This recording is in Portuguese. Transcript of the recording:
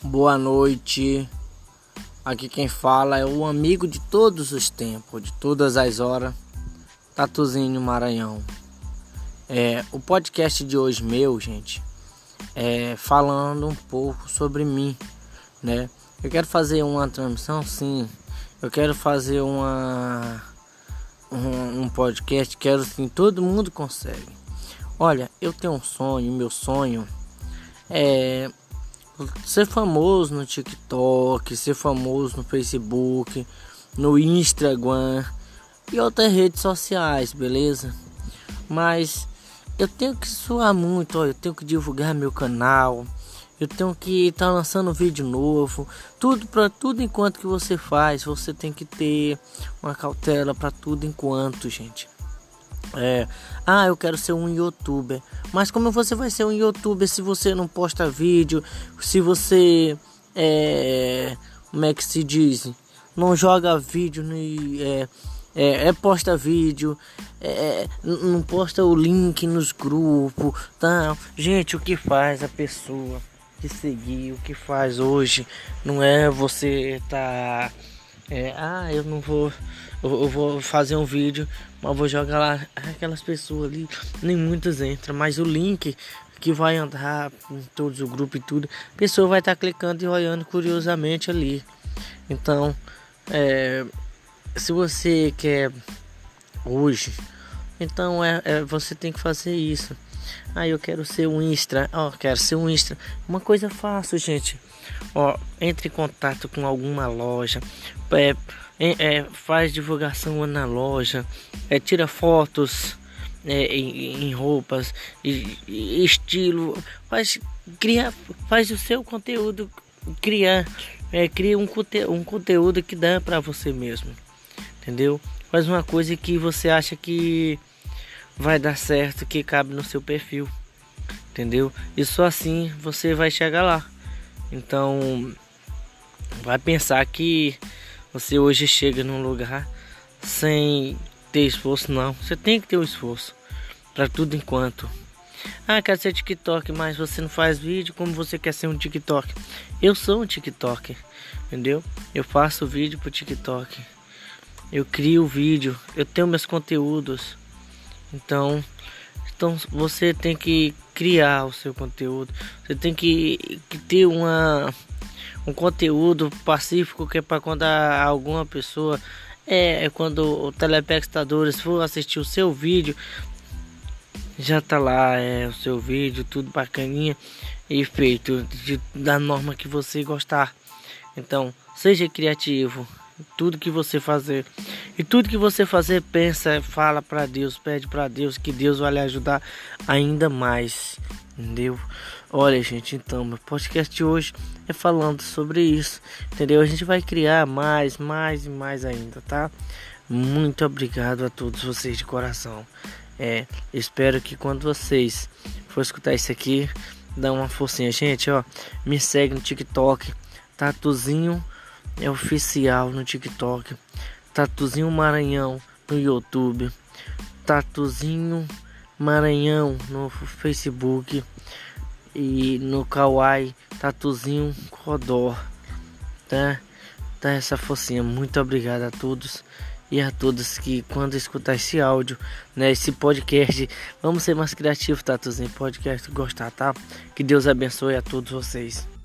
Boa noite. Aqui quem fala é o amigo de todos os tempos, de todas as horas, Tatuzinho Maranhão. É, o podcast de hoje meu, gente, é falando um pouco sobre mim, né? Eu quero fazer uma transmissão, sim. Eu quero fazer uma um, um podcast, quero sim, todo mundo consegue. Olha, eu tenho um sonho, meu sonho é ser famoso no TikTok, ser famoso no Facebook, no Instagram e outras redes sociais, beleza? Mas eu tenho que suar muito, ó, eu tenho que divulgar meu canal, eu tenho que estar tá lançando vídeo novo, tudo para tudo enquanto que você faz, você tem que ter uma cautela para tudo enquanto, gente. É, ah, eu quero ser um youtuber. Mas como você vai ser um youtuber se você não posta vídeo? Se você é, como é que se diz? Não joga vídeo no é, é, é posta vídeo, é, é não posta o link nos grupos, tá? Gente, o que faz a pessoa de seguir, o que faz hoje não é você tá é, ah, eu não vou eu, vou fazer um vídeo, mas vou jogar lá aquelas pessoas ali, nem muitas entram, mas o link que vai andar em todos o grupo e tudo, a pessoa vai estar tá clicando e olhando curiosamente ali. Então, é, se você quer hoje, então é, é, você tem que fazer isso. Ah, eu quero ser um Insta. Ó, oh, quero ser um Insta. Uma coisa fácil, gente. Ó, entre em contato com alguma loja. É, é, faz divulgação na loja. É, tira fotos é, em, em, roupas. E, e estilo. Faz, cria, faz o seu conteúdo. Criar. É, cria um, um conteúdo que dá para você mesmo. Entendeu? Faz uma coisa que você acha que vai dar certo, que cabe no seu perfil, entendeu? E só assim você vai chegar lá. Então, vai pensar que você hoje chega num lugar sem ter esforço, não. Você tem que ter um esforço para tudo enquanto. Ah, quer ser TikTok, mas você não faz vídeo como você quer ser um TikTok. Eu sou um TikTok, entendeu? Eu faço vídeo pro TikTok. Eu crio vídeo, eu tenho meus conteúdos. Então, então você tem que criar o seu conteúdo. Você tem que, que ter uma um conteúdo pacífico que é para quando alguma pessoa é, é quando o telespectadores for assistir o seu vídeo já tá lá é o seu vídeo tudo bacaninha e feito de, da norma que você gostar. Então, seja criativo tudo que você fazer. E tudo que você fazer, pensa, fala para Deus, pede para Deus que Deus vai lhe ajudar ainda mais. Entendeu? Olha, gente, então, meu podcast de hoje é falando sobre isso. Entendeu? A gente vai criar mais, mais e mais ainda, tá? Muito obrigado a todos vocês de coração. É, espero que quando vocês for escutar isso aqui, dá uma forcinha, gente, ó, me segue no TikTok, tatuzinho é oficial no TikTok, Tatuzinho Maranhão no YouTube, Tatuzinho Maranhão no Facebook e no Kawaii Tatuzinho Codó, tá? Tá essa focinha. Muito obrigado a todos e a todos que quando escutar esse áudio, né, esse podcast, vamos ser mais criativos, Tatuzinho, podcast gostar, tá? Que Deus abençoe a todos vocês.